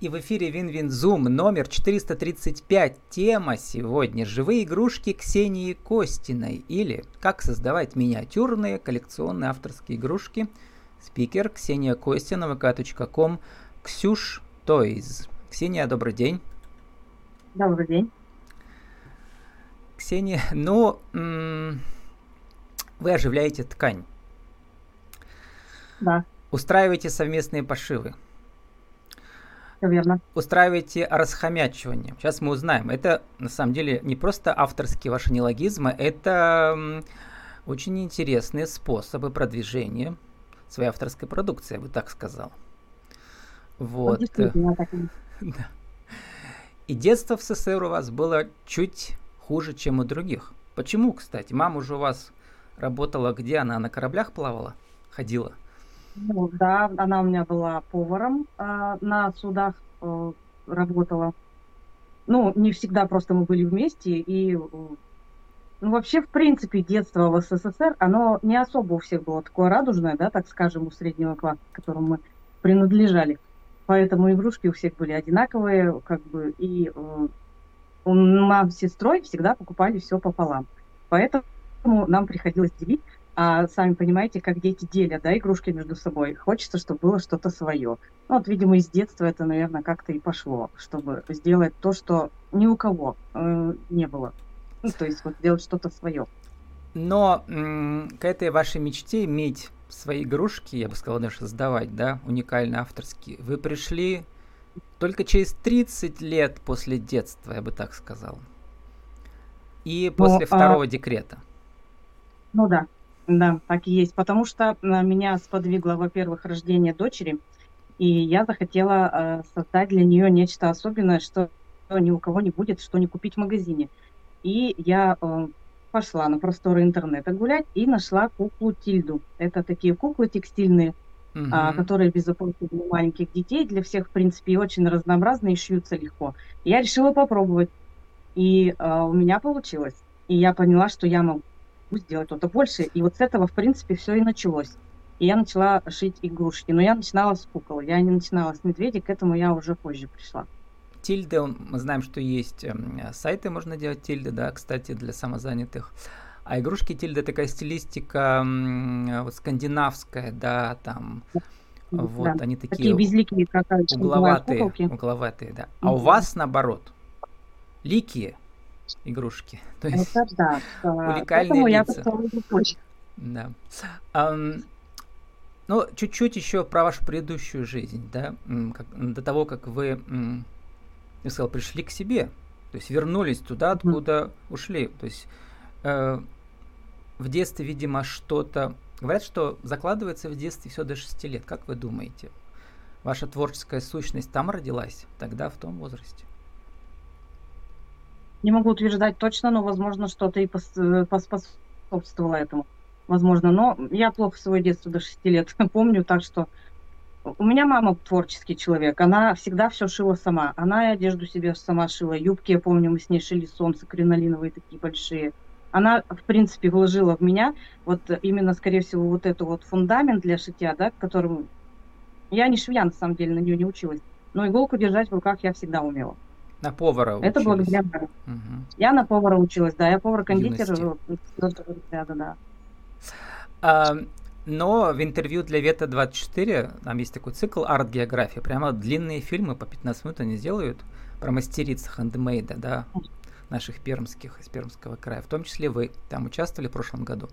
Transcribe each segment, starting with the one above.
И в эфире Вин-Вин-Зум номер 435. Тема сегодня «Живые игрушки Ксении Костиной» или «Как создавать миниатюрные коллекционные авторские игрушки». Спикер Ксения Костина, vk.com, Ксюш Тойз. Ксения, добрый день. Добрый день. Ксения, ну, вы оживляете ткань. Да. Устраиваете совместные пошивы. Все верно. Устраиваете расхомячивание. Сейчас мы узнаем. Это на самом деле не просто авторские ваши неологизмы, это очень интересные способы продвижения своей авторской продукции, я бы так сказал. Вот. Ну, так. Да. И детство в СССР у вас было чуть хуже, чем у других. Почему, кстати? Мама уже у вас работала где? Она на кораблях плавала? Ходила? Ну, да, она у меня была поваром э, на судах, э, работала. Ну, не всегда просто мы были вместе. И э, ну, вообще, в принципе, детство в СССР, оно не особо у всех было такое радужное, да, так скажем, у среднего класса, к которому мы принадлежали. Поэтому игрушки у всех были одинаковые, как бы, и э, нам с сестрой всегда покупали все пополам. Поэтому нам приходилось делить. А сами понимаете, как дети делят да, игрушки между собой. Хочется, чтобы было что-то свое. Ну, вот, видимо, из детства это, наверное, как-то и пошло, чтобы сделать то, что ни у кого э, не было. Ну, то есть вот сделать что-то свое. Но м- к этой вашей мечте иметь свои игрушки, я бы сказал, даже создавать, да, уникальные авторские, вы пришли только через 30 лет после детства, я бы так сказал. И ну, после ну, второго а... декрета. Ну да, да, так и есть. Потому что э, меня сподвигло, во-первых, рождение дочери, и я захотела э, создать для нее нечто особенное, что ни у кого не будет, что не купить в магазине. И я э, пошла на просторы интернета гулять и нашла куклу Тильду. Это такие куклы текстильные, угу. а, которые безопасны для маленьких детей, для всех, в принципе, и очень разнообразные, и шьются легко. Я решила попробовать, и а, у меня получилось. И я поняла, что я могу сделать что-то больше. И вот с этого, в принципе, все и началось. И я начала шить игрушки. Но я начинала с кукол, я не начинала с медведей, к этому я уже позже пришла. Тильды, мы знаем, что есть эм, сайты, можно делать тильды, да, кстати, для самозанятых. А игрушки тильды такая стилистика вот скандинавская, да, там вот да. они такие, такие безликие, как угловатые, угловатые, да. А mm-hmm. у вас наоборот ликие игрушки, то есть Это да. уникальные лица. Да. Um, ну, чуть-чуть еще про вашу предыдущую жизнь, да, как, до того, как вы я сказал, пришли к себе, то есть вернулись туда, откуда mm. ушли. То есть э, в детстве, видимо, что-то... Говорят, что закладывается в детстве все до 6 лет. Как вы думаете? Ваша творческая сущность там родилась, тогда, в том возрасте? Не могу утверждать точно, но, возможно, что-то и э, поспособствовало этому. Возможно, но я плохо свое детство до 6 лет помню, так что у меня мама творческий человек, она всегда все шила сама. Она и одежду себе сама шила, юбки, я помню, мы с ней шили солнце кринолиновые такие большие. Она, в принципе, вложила в меня вот именно, скорее всего, вот эту вот фундамент для шитья, да, которым я не швея, на самом деле, на нее не училась. Но иголку держать в руках я всегда умела. На повара училась? Это благодаря угу. Я на повара училась, да, я повар-кондитер. Да, да, да. А, но в интервью для Вета24, там есть такой цикл арт-география, прямо длинные фильмы по 15 минут они делают про мастериц хендмейда, да, наших пермских, из Пермского края. В том числе вы там участвовали в прошлом году.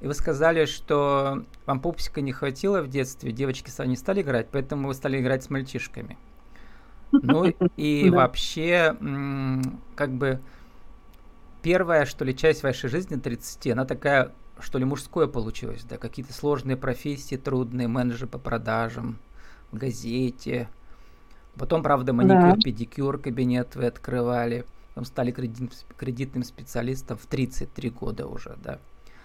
И вы сказали, что вам пупсика не хватило в детстве, девочки не стали играть, поэтому вы стали играть с мальчишками. Ну и вообще, как бы, первая, что ли, часть вашей жизни 30, она такая что ли, мужское получилось, да, какие-то сложные профессии, трудные, менеджеры по продажам, в газете. Потом, правда, маникюр, да. педикюр кабинет вы открывали. Потом стали кредит, кредитным специалистом в 33 года уже, да.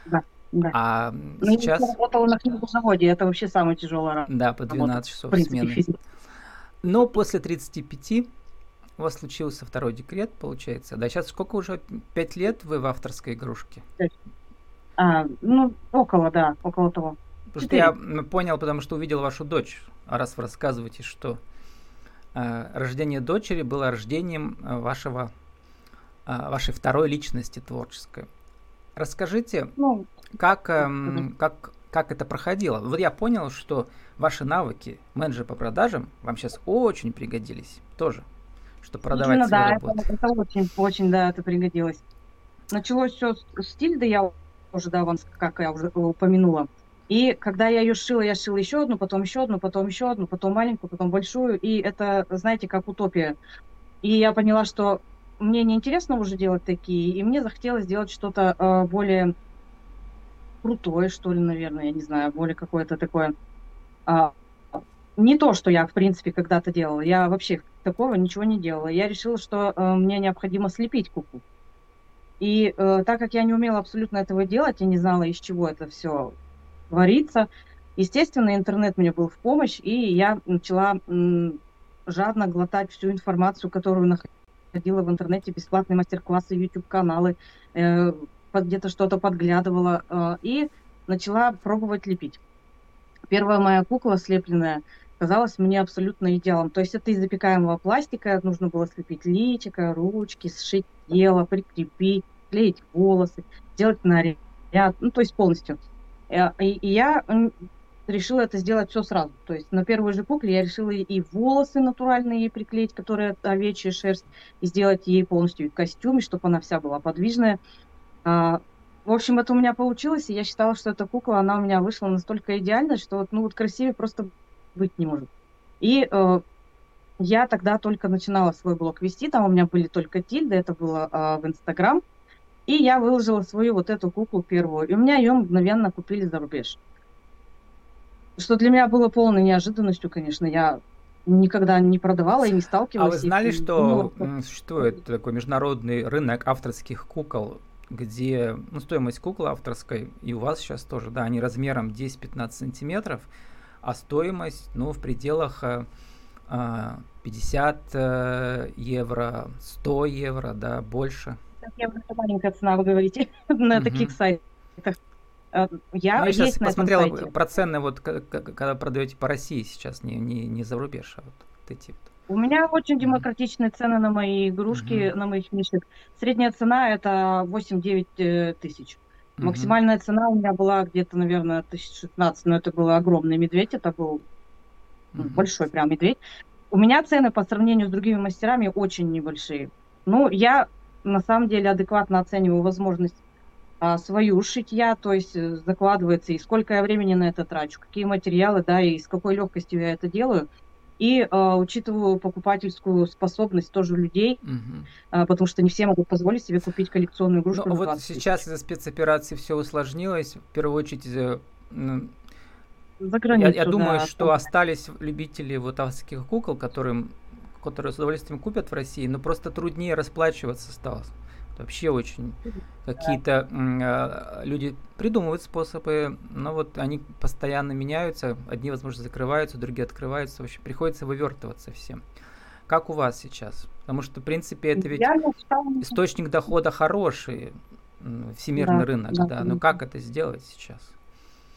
Да. Да. А ну, сейчас... Я работала на книгозаводе, это вообще самая тяжелая работа. Да, по 12 работа, часов принципе, смены. Физик. Но после 35 у вас случился второй декрет, получается. Да, сейчас сколько уже? Пять лет вы в авторской игрушке? А, ну, около, да, около того. Потому что я понял, потому что увидел вашу дочь. А раз вы рассказываете, что э, рождение дочери было рождением э, вашего, э, вашей второй личности творческой. Расскажите, ну, как, э, как, как это проходило? Вот я понял, что ваши навыки менеджера по продажам вам сейчас очень пригодились тоже, что продавать Именно, да, работу. Это, это очень, очень, да, это пригодилось. Началось все с стиль, да я уже, да, вам, как я уже упомянула. И когда я ее шила, я шила еще одну, потом еще одну, потом еще одну, потом маленькую, потом большую. И это, знаете, как утопия. И я поняла, что мне неинтересно уже делать такие, и мне захотелось сделать что-то э, более крутое, что ли, наверное, я не знаю, более какое-то такое... Э, не то, что я, в принципе, когда-то делала. Я вообще такого ничего не делала. Я решила, что э, мне необходимо слепить куклу. И э, так как я не умела абсолютно этого делать, я не знала, из чего это все творится, естественно, интернет мне был в помощь, и я начала м, жадно глотать всю информацию, которую находила в интернете, бесплатные мастер-классы, YouTube-каналы, э, где-то что-то подглядывала, э, и начала пробовать лепить. Первая моя кукла слепленная казалась мне абсолютно идеалом. То есть это из запекаемого пластика, нужно было слепить личико, ручки, сшить тело, прикрепить, клеить волосы, сделать наряд, ну, то есть полностью. Э, и, и я решила это сделать все сразу. То есть на первой же кукле я решила и волосы натуральные ей приклеить, которые овечья шерсть, и сделать ей полностью костюм, чтобы она вся была подвижная. А, в общем, это у меня получилось, и я считала, что эта кукла, она у меня вышла настолько идеально, что вот, ну вот красивее просто быть не может. И э, я тогда только начинала свой блог вести, там у меня были только тильды, это было э, в Инстаграм, и я выложила свою вот эту куклу первую, и у меня ее мгновенно купили за рубеж. Что для меня было полной неожиданностью, конечно, я никогда не продавала и не сталкивалась. А вы знали, что думала, существует такой международный рынок авторских кукол, где ну, стоимость куклы авторской, и у вас сейчас тоже, да, они размером 10-15 сантиметров, а стоимость, ну, в пределах 50 э, э, евро, 100 евро, да, больше. Евро это маленькая цена, вы говорите, на таких сайтах. Э, я, ну, я сейчас посмотрела про цены, вот когда продаете по России сейчас, не, не, не за рубеж, а вот эти вот. У меня очень демократичные цены на мои игрушки, mm-hmm. на моих мишек. Средняя цена это 8-9 тысяч. Угу. Максимальная цена у меня была где-то, наверное, 1016, но это был огромный медведь, это был угу. большой прям медведь. У меня цены по сравнению с другими мастерами очень небольшие. Ну, я на самом деле адекватно оцениваю возможность а, свою шитья, то есть э, закладывается, и сколько я времени на это трачу, какие материалы, да, и с какой легкостью я это делаю – и э, учитываю покупательскую способность тоже людей, угу. э, потому что не все могут позволить себе купить коллекционную игрушку. Но вот сейчас из-за спецоперации все усложнилось. В первую очередь, э, За границу, я, я думаю, да, что там... остались любители вот авторских кукол, которым, которые с удовольствием купят в России, но просто труднее расплачиваться стало. Вообще очень какие-то э, люди придумывают способы, но вот они постоянно меняются. Одни, возможно, закрываются, другие открываются. В общем, приходится вывертываться всем. Как у вас сейчас? Потому что, в принципе, это ведь источник дохода хороший, всемирный да, рынок, да, да. Но как это сделать сейчас?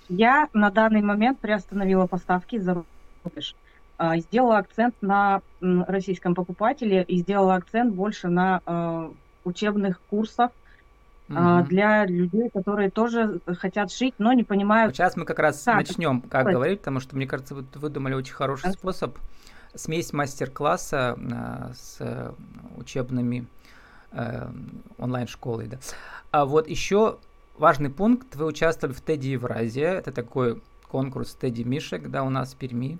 Я на данный момент приостановила поставки за рубеж. А, сделала акцент на российском покупателе и сделала акцент больше на э, учебных курсов угу. для людей, которые тоже хотят шить, но не понимают. Сейчас мы как раз как начнем, как сказать. говорить, потому что, мне кажется, вы выдумали очень хороший способ. Смесь мастер-класса а, с учебными э, онлайн-школой. Да. А вот еще важный пункт. Вы участвовали в Теди Евразия. Это такой конкурс Теди Мишек, да, у нас в Перми.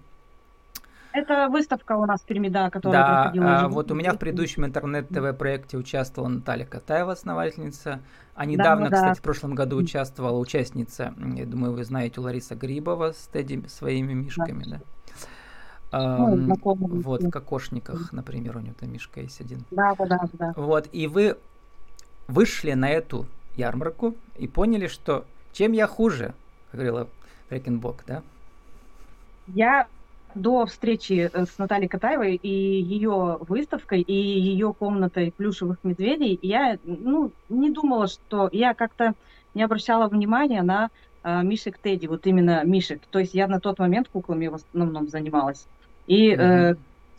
Это выставка у нас в Перми, да, которая да, проходила. А, вот у меня в предыдущем интернет-ТВ-проекте участвовала Наталья Катаева, основательница. А недавно, да, кстати, да. в прошлом году участвовала участница, я думаю, вы знаете, Лариса Грибова с Тедди своими мишками, да. да. Ну, um, вот, в кокошниках, например, у нее там мишка есть один. Да, да, да. Вот, и вы вышли на эту ярмарку и поняли, что чем я хуже, как говорила Брекенбок, да? Я до встречи э, с Натальей Катаевой и ее выставкой, и ее комнатой плюшевых медведей, я ну, не думала, что я как-то не обращала внимания на э, Мишек Тедди, вот именно Мишек. То есть я на тот момент куклами в основном занималась. И mm-hmm. э,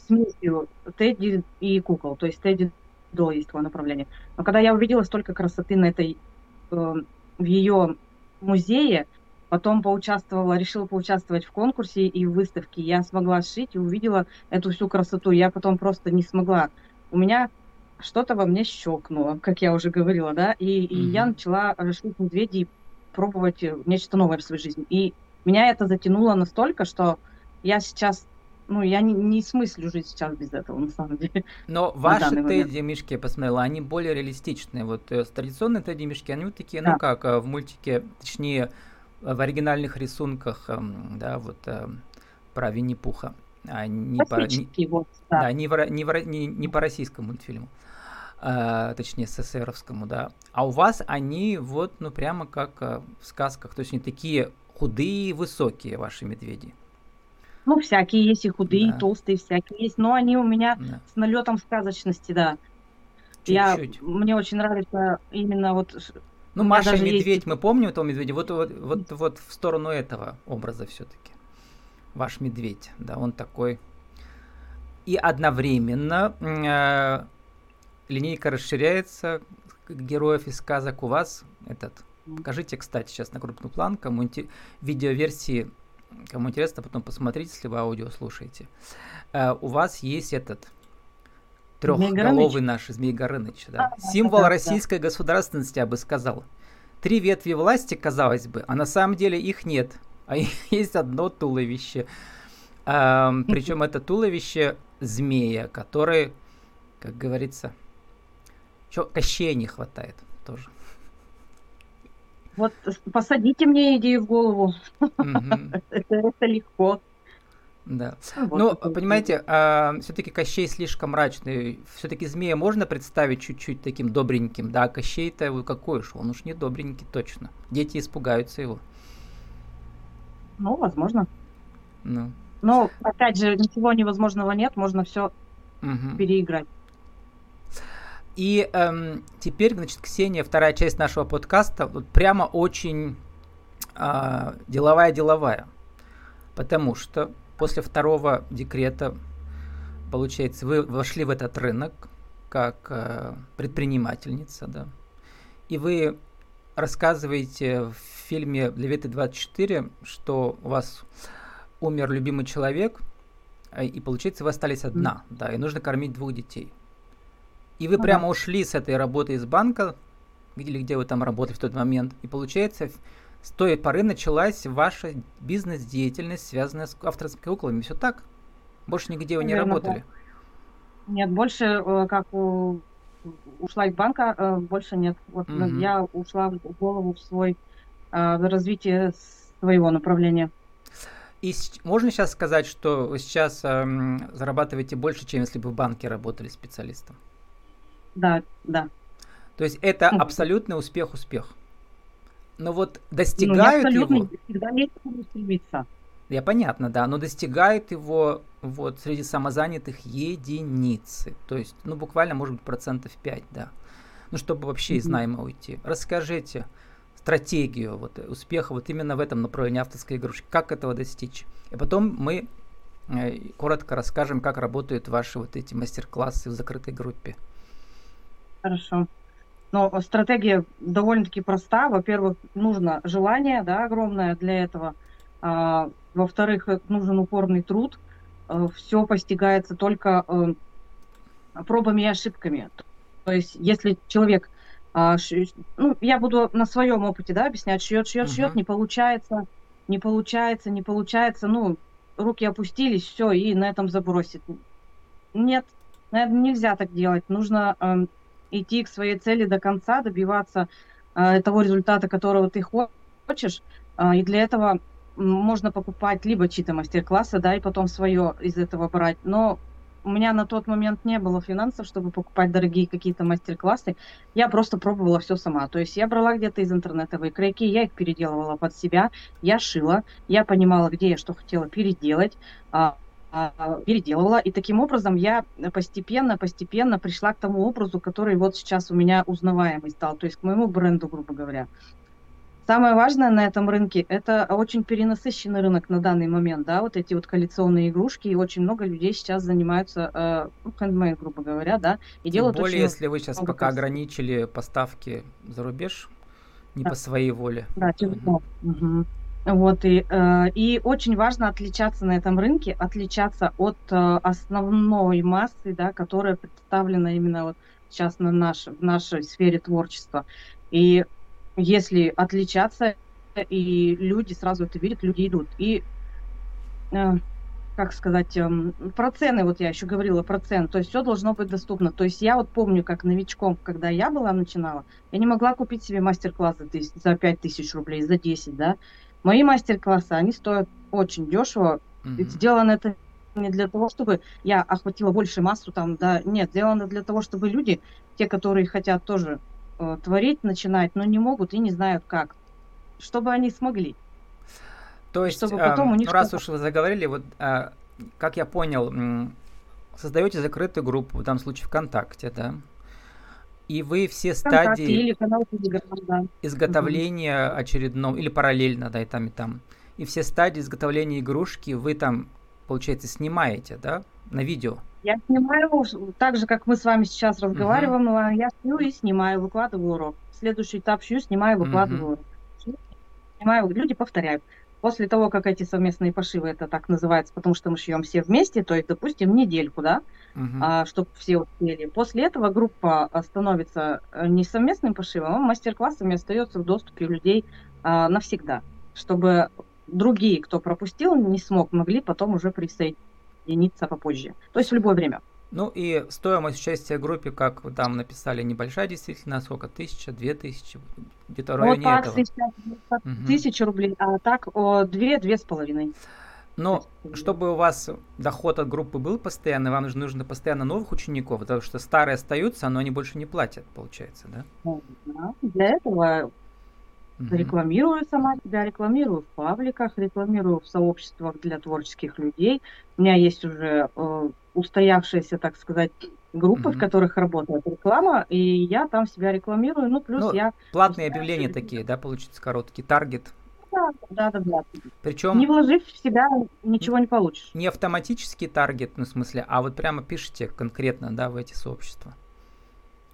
смесью Тедди и кукол. То есть Тедди до есть такое направление. Но когда я увидела столько красоты на этой, э, в ее музее, потом поучаствовала, решила поучаствовать в конкурсе и в выставке, я смогла сшить и увидела эту всю красоту. Я потом просто не смогла. У меня что-то во мне щелкнуло, как я уже говорила, да, и, mm-hmm. и я начала шить медведей, пробовать нечто новое в своей жизни. И меня это затянуло настолько, что я сейчас ну, я не, не смыслю жить сейчас без этого, на самом деле. Но ваши Тедди мишки, я посмотрела, они более реалистичные. Вот э, традиционные Тедди мишки, они вот такие, ну, да. ну как, э, в мультике, точнее, в оригинальных рисунках, э, да, вот э, про Винни-Пуха. А не по, не, вот, да. да, не, в, не, в, не, не по российскому мультфильму, а, точнее, СССРовскому, да. А у вас они вот, ну, прямо как а, в сказках, то есть они такие худые высокие, ваши медведи. Ну, всякие есть и худые, да. и толстые, всякие есть, но они у меня да. с налетом сказочности, да. Чуть-чуть. Я, мне очень нравится именно вот... Ну, Маша и Медведь, есть... мы помним этого медведя, вот, вот, вот, вот в сторону этого образа все-таки. Ваш медведь, да, он такой. И одновременно э, линейка расширяется героев из сказок у вас этот. Покажите, кстати, сейчас на крупный план, кому инте- видеоверсии, кому интересно, потом посмотрите, если вы аудио слушаете. Uh, у вас есть этот трехголовый наш Змей Горыныч, да? А, Символ да, российской да. государственности, я бы сказал. Три ветви власти, казалось бы, а на самом деле их нет. А есть одно туловище. Uh, причем это туловище змея, который, как говорится, Чё, Кощея не хватает тоже. Вот посадите мне идею в голову. Это легко. Да. Ну, понимаете, а, все-таки Кощей слишком мрачный. Все-таки змея можно представить чуть-чуть таким добреньким, да, Кощей-то какой уж, он уж не добренький точно. Дети испугаются его. Ну, возможно. Ну. Но, опять же, ничего невозможного нет, можно все угу. переиграть. И эм, теперь, значит, Ксения, вторая часть нашего подкаста, вот прямо очень э, деловая-деловая. Потому что после второго декрета, получается, вы вошли в этот рынок как э, предпринимательница, да, и вы рассказываете в фильме «Леветы 24», что у вас умер любимый человек, э, и получается, вы остались одна, да, и нужно кормить двух детей. И вы ну, прямо ушли с этой работы из банка, или где вы там работали в тот момент, и получается, с той поры началась ваша бизнес-деятельность, связанная с авторскими куклами. Все так? Больше нигде вы не Наверное, работали? Да. Нет, больше, э, как ушла из банка, э, больше нет. Вот угу. я ушла в голову в свой э, в развитие своего направления. И можно сейчас сказать, что вы сейчас эм, зарабатываете больше, чем если бы в банке работали специалистом? да, да. То есть это абсолютный успех-успех. Но вот ну, достигают ну, его... Всегда есть стремиться. Я понятно, да, но достигает его вот среди самозанятых единицы. То есть, ну, буквально, может быть, процентов 5, да. Ну, чтобы вообще mm-hmm. из найма уйти. Расскажите стратегию вот, успеха вот именно в этом направлении авторской игрушки. Как этого достичь? И потом мы э, коротко расскажем, как работают ваши вот эти мастер-классы в закрытой группе. Хорошо. Но стратегия довольно-таки проста. Во-первых, нужно желание, да, огромное для этого. А, во-вторых, нужен упорный труд. А, все постигается только а, пробами и ошибками. То есть, если человек, а, ш, ну, я буду на своем опыте, да, объяснять, шьет, шьет, шьет, uh-huh. не получается, не получается, не получается, ну, руки опустились, все, и на этом забросит. Нет, наверное, нельзя так делать. Нужно идти к своей цели до конца, добиваться э, того результата, которого ты хочешь. Э, и для этого можно покупать либо чьи-то мастер-классы, да, и потом свое из этого брать. Но у меня на тот момент не было финансов, чтобы покупать дорогие какие-то мастер-классы. Я просто пробовала все сама. То есть я брала где-то из интернета выкройки, я их переделывала под себя, я шила, я понимала, где я что хотела переделать. А, переделывала. И таким образом я постепенно, постепенно пришла к тому образу, который вот сейчас у меня узнаваемый стал, то есть к моему бренду, грубо говоря. Самое важное на этом рынке – это очень перенасыщенный рынок на данный момент, да, вот эти вот коллекционные игрушки, и очень много людей сейчас занимаются э, грубо говоря, да, и Тем делают более, очень если вы сейчас пока ограничили поставки за рубеж, не да. по своей воле. Да, тяжело. Угу. Вот, и, э, и очень важно отличаться на этом рынке, отличаться от э, основной массы, да, которая представлена именно вот сейчас на наш, в нашей сфере творчества. И если отличаться, и люди сразу это видят, люди идут. И, э, как сказать, э, про цены, вот я еще говорила про цены, то есть все должно быть доступно. То есть я вот помню, как новичком, когда я была, начинала, я не могла купить себе мастер-класс за, за 5 тысяч рублей, за 10, да. Мои мастер-классы, они стоят очень дешево. Mm-hmm. сделано это не для того, чтобы я охватила больше массу там, да, нет, сделано для того, чтобы люди, те, которые хотят тоже э, творить, начинать, но не могут и не знают как, чтобы они смогли. То есть, чтобы потом э, у них ну, раз уж вы заговорили, вот, э, как я понял, создаете закрытую группу, в данном случае ВКонтакте, да? И вы все стадии или канал да. изготовления угу. очередного, или параллельно, да, и там, и там. И все стадии изготовления игрушки вы там получается, снимаете, да, на видео? Я снимаю так же, как мы с вами сейчас разговариваем. Uh-huh. Я шью и снимаю, выкладываю урок. Следующий этап шью, снимаю, выкладываю. Uh-huh. Снимаю, люди повторяют. После того, как эти совместные пошивы, это так называется, потому что мы шьем все вместе, то есть, допустим, недельку, да, uh-huh. а, чтобы все успели. После этого группа становится э, не совместным пошивом, а мастер-классами остается в доступе у людей а, навсегда, чтобы другие, кто пропустил, не смог, могли потом уже присоединиться попозже. То есть в любое время. Ну и стоимость участия в группе, как вы там написали, небольшая действительно, сколько? Тысяча, две тысячи? Где-то в районе вот этого. Сейчас, тысяча рублей, а так о, две, две с половиной. Но чтобы у вас доход от группы был постоянный, вам нужно, нужно постоянно новых учеников, потому что старые остаются, но они больше не платят, получается, да? Да, для этого Угу. Рекламирую сама себя, рекламирую в пабликах, рекламирую в сообществах для творческих людей. У меня есть уже э, устоявшиеся, так сказать, группы, угу. в которых работает реклама, и я там себя рекламирую. Ну, плюс ну, я... Платные объявления такие, да, получится короткий таргет. Да, да, да, да. Причем... Не вложив в себя, ничего не получишь. Не автоматический таргет, ну, в смысле, а вот прямо пишите конкретно, да, в эти сообщества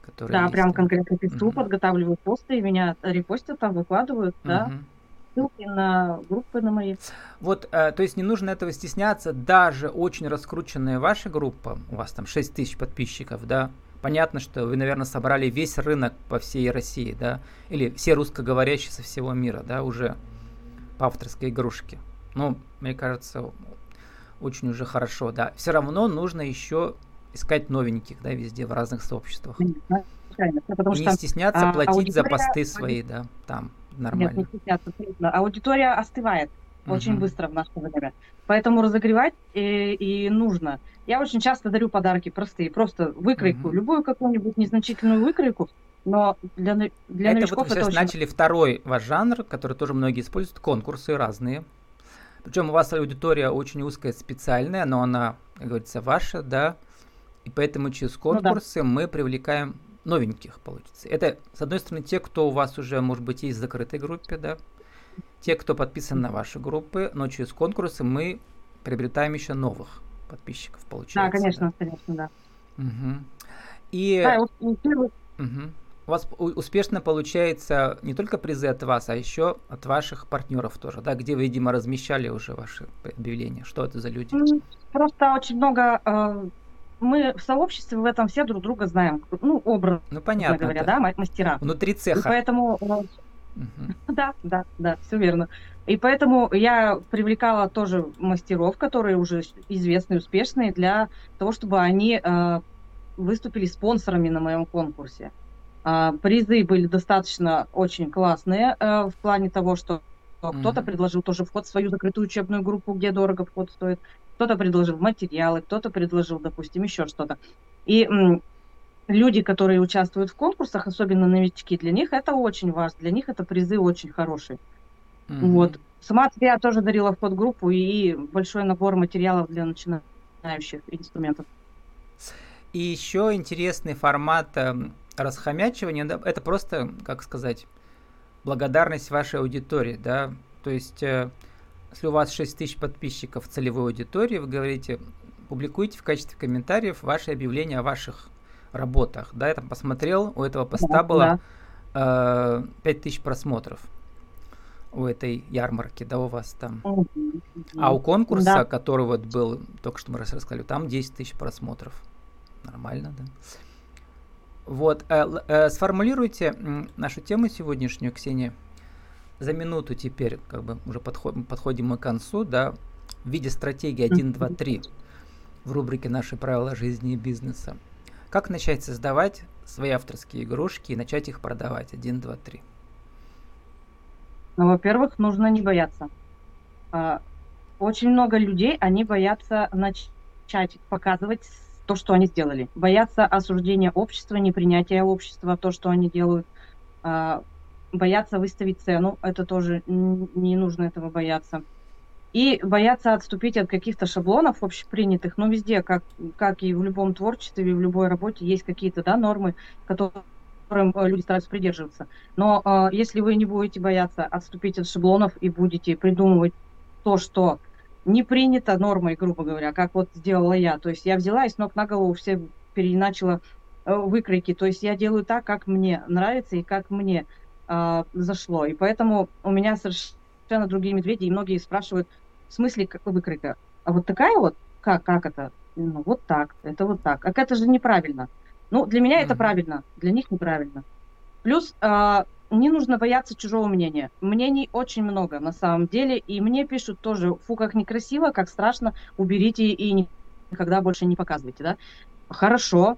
которые Да, прям конкретно пишу, угу. подготавливаю посты, и меня репостят там, выкладывают, угу. да. Ссылки на группы на мои. Вот, э, то есть не нужно этого стесняться, даже очень раскрученная ваша группа, у вас там 6 тысяч подписчиков, да, понятно, что вы, наверное, собрали весь рынок по всей России, да, или все русскоговорящие со всего мира, да, уже по авторской игрушке. Ну, мне кажется, очень уже хорошо, да. Все равно нужно еще искать новеньких, да, везде в разных сообществах. Потому не что, стесняться а, платить аудитория... за посты свои, да, там нормально. Нет, не стесняться, Аудитория остывает очень быстро в наше время. Поэтому разогревать и, и нужно. Я очень часто дарю подарки простые, просто выкройку, угу. любую какую-нибудь незначительную выкройку, но для, для это новичков вот вы сейчас очень... начали второй ваш жанр, который тоже многие используют, конкурсы разные. Причем у вас аудитория очень узкая, специальная, но она, как говорится, ваша, да, и поэтому через конкурсы ну, да. мы привлекаем новеньких, получится. Это, с одной стороны, те, кто у вас уже, может быть, есть в закрытой группе, да, те, кто подписан на ваши группы, но через конкурсы мы приобретаем еще новых подписчиков, получается. Да, конечно, да. конечно, да. Угу. И... Да, угу. У вас успешно получается не только призы от вас, а еще от ваших партнеров тоже, да, где вы, видимо, размещали уже ваши объявления. Что это за люди? Просто очень много э, мы в сообществе в этом все друг друга знаем. Ну, образ, ну, понятно, говоря, да, мастера. Внутри цеха. И поэтому... Угу. Да, да, да, все верно. И поэтому я привлекала тоже мастеров, которые уже известные, успешные, для того, чтобы они э, выступили спонсорами на моем конкурсе. Э, призы были достаточно очень классные э, в плане того, что кто-то предложил тоже вход в свою закрытую учебную группу, где дорого вход стоит кто-то предложил материалы, кто-то предложил, допустим, еще что-то. И люди, которые участвуют в конкурсах, особенно новички, для них это очень важно, для них это призы очень хорошие. Mm-hmm. Вот. Сама я тоже дарила в подгруппу и большой набор материалов для начинающих инструментов. И еще интересный формат э, расхомячивания, это просто, как сказать, благодарность вашей аудитории, да, то есть э, если у вас 6 тысяч подписчиков целевой аудитории, вы говорите, публикуйте в качестве комментариев ваши объявления о ваших работах, да, я там посмотрел, у этого поста да, было да. э, 5 тысяч просмотров у этой ярмарки, да, у вас там. А у конкурса, да. который вот был, только что мы рассказали, там 10 тысяч просмотров. Нормально, да? Вот, э, э, сформулируйте нашу тему сегодняшнюю, Ксения, за минуту теперь, как бы уже подход, подходим мы к концу, да, в виде стратегии 1, 2, 3 в рубрике «Наши правила жизни и бизнеса». Как начать создавать свои авторские игрушки и начать их продавать? 1, 2, 3. Ну, во-первых, нужно не бояться. А, очень много людей, они боятся начать показывать то, что они сделали. Боятся осуждения общества, непринятия общества, то, что они делают. Боятся выставить цену, это тоже не нужно этого бояться. И боятся отступить от каких-то шаблонов общепринятых, но везде, как, как и в любом творчестве, в любой работе, есть какие-то да, нормы, которые которым э, люди стараются придерживаться. Но э, если вы не будете бояться отступить от шаблонов и будете придумывать то, что не принято нормой, грубо говоря, как вот сделала я. То есть я взяла и с ног на голову все переначала э, выкройки. То есть я делаю так, как мне нравится и как мне э, зашло. И поэтому у меня совершенно другие медведи. И многие спрашивают, в смысле как выкройка? А вот такая вот? Как, как это? Ну, вот так, это вот так. А это же неправильно. Ну, для меня mm-hmm. это правильно, для них неправильно. Плюс э, не нужно бояться чужого мнения. Мнений очень много на самом деле, и мне пишут тоже, фу, как некрасиво, как страшно, уберите и никогда больше не показывайте, да. Хорошо,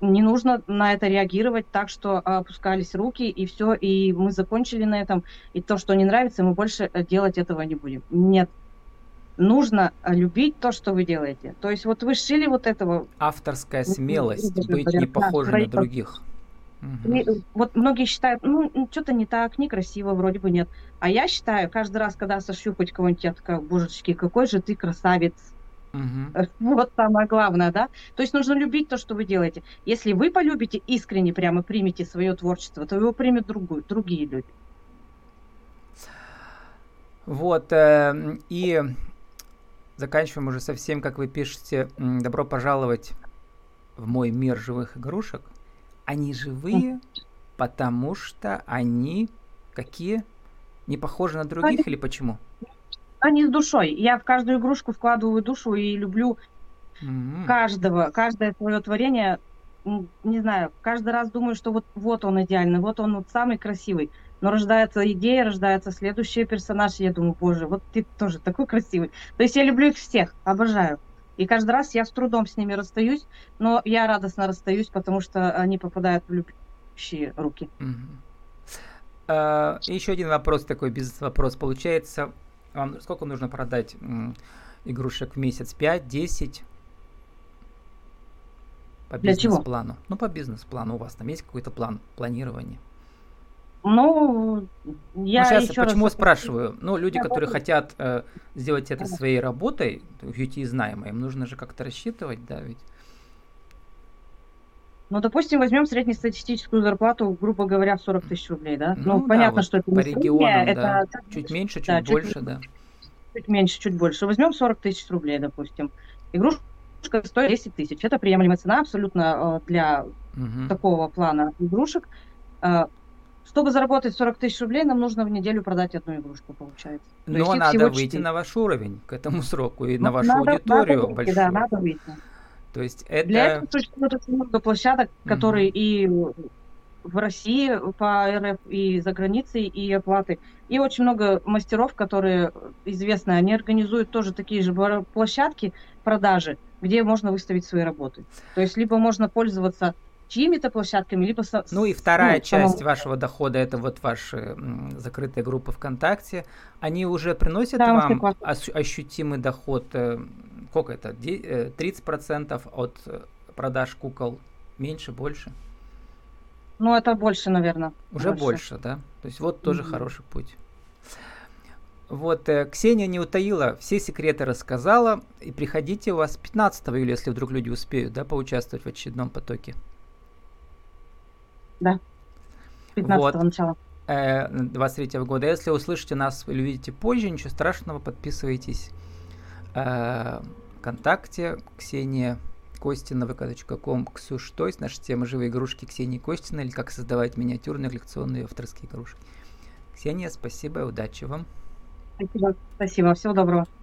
не нужно на это реагировать так, что опускались руки, и все, и мы закончили на этом, и то, что не нравится, мы больше э, делать этого не будем. Нет, нужно любить то, что вы делаете. То есть вот вы шили вот этого... Авторская смелость, быть не похожей на других. Угу. Вот многие считают, ну, что-то не так, некрасиво, вроде бы нет. А я считаю, каждый раз, когда сошью хоть кого-нибудь, я такая, божечки, какой же ты красавец. Угу. Вот самое главное, да? То есть нужно любить то, что вы делаете. Если вы полюбите искренне прямо примете свое творчество, то его примут другую, другие люди. Вот, э, и заканчиваем уже совсем, как вы пишете, добро пожаловать в мой мир живых игрушек. Они живые, потому что они какие? Не похожи на других или почему? Они с душой. Я в каждую игрушку вкладываю душу и люблю mm-hmm. каждого, каждое свое творение. Не знаю, каждый раз думаю, что вот, вот он идеальный, вот он вот самый красивый но рождается идея, рождается следующий персонаж, и я думаю, боже, вот ты тоже такой красивый. То есть я люблю их всех, обожаю. И каждый раз я с трудом с ними расстаюсь, но я радостно расстаюсь, потому что они попадают в любящие руки. Uh, еще один вопрос, такой бизнес-вопрос. Получается, вам сколько нужно продать игрушек в месяц? 5, 10? По бизнес-плану. Ну, по бизнес-плану у вас там есть какой-то план планирования? Ну, я ну, сейчас еще почему раз... спрашиваю? Ну, люди, которые хотят э, сделать это своей работой, UT знаемо, им нужно же как-то рассчитывать, да, ведь. Ну, допустим, возьмем среднестатистическую зарплату, грубо говоря, в 40 тысяч рублей, да? Ну, ну понятно, да, вот что это по регионам, да. это чуть меньше, чуть да, больше, чуть, да. Чуть меньше, чуть больше. Возьмем 40 тысяч рублей, допустим. Игрушка стоит 10 тысяч. Это приемлемая цена абсолютно э, для угу. такого плана игрушек. Э, чтобы заработать 40 тысяч рублей, нам нужно в неделю продать одну игрушку, получается. Но надо выйти 4. на ваш уровень к этому сроку и ну, на вашу надо, аудиторию надо выйти, большую. Да, надо выйти. То есть это... Для этого существует очень много площадок, которые угу. и в России по РФ, и за границей, и оплаты. И очень много мастеров, которые известны, они организуют тоже такие же площадки продажи, где можно выставить свои работы. То есть либо можно пользоваться чьими-то площадками, либо... Со, ну и вторая ну, часть самому... вашего дохода, это вот ваши закрытые группы ВКонтакте, они уже приносят да, вам ощутимый доход, э, сколько это, 30% э, от э, продаж кукол, меньше, больше? Ну это больше, наверное. Уже больше, больше да? То есть вот тоже mm-hmm. хороший путь. Вот, э, Ксения не утаила, все секреты рассказала. И приходите у вас 15 июля, если вдруг люди успеют, да, поучаствовать в очередном потоке. Да. 15 вот. начала. 23 -го года. Если услышите нас или увидите позже, ничего страшного, подписывайтесь ВКонтакте, Ксения Костина, vk.com, Ксюш, то есть наша тема «Живые игрушки» Ксении Костина или «Как создавать миниатюрные коллекционные авторские игрушки». Ксения, спасибо, удачи вам. Спасибо, спасибо, всего доброго.